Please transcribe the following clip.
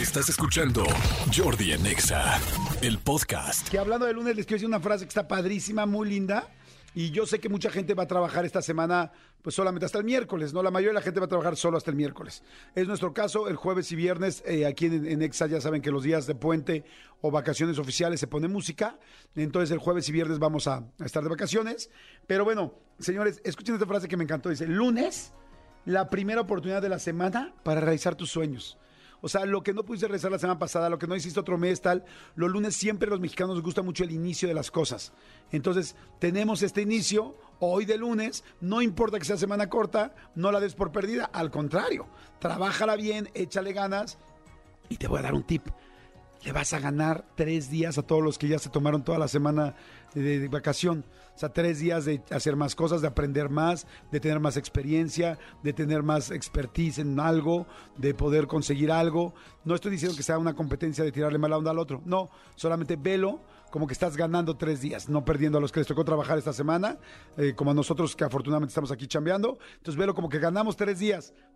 Estás escuchando Jordi en Exa, el podcast. Que hablando de lunes les quiero decir una frase que está padrísima, muy linda. Y yo sé que mucha gente va a trabajar esta semana pues solamente hasta el miércoles, ¿no? La mayoría de la gente va a trabajar solo hasta el miércoles. Es nuestro caso, el jueves y viernes, eh, aquí en, en, Exa ya saben que los días de puente o vacaciones oficiales se pone música, entonces el jueves y viernes vamos a, a estar de vacaciones. Pero bueno, señores, escuchen esta frase que me encantó, dice, lunes, la primera oportunidad de la semana para realizar tus sueños. O sea, lo que no pudiste realizar la semana pasada, lo que no hiciste otro mes, tal, los lunes siempre los mexicanos nos gusta mucho el inicio de las cosas. Entonces, tenemos este inicio hoy de lunes, no importa que sea semana corta, no la des por perdida, al contrario, trabájala bien, échale ganas y te voy a dar un tip. Le vas a ganar tres días a todos los que ya se tomaron toda la semana de, vacación. O sea, tres días de hacer más cosas, de aprender más, de tener más experiencia, de tener más expertise en algo, de poder conseguir algo. No estoy diciendo que sea una competencia de tirarle mala onda al otro. No, solamente velo como que estás ganando tres días, no perdiendo a los que les tocó trabajar esta semana, eh, como a nosotros que afortunadamente estamos aquí chambeando. Entonces velo como que ganamos tres días.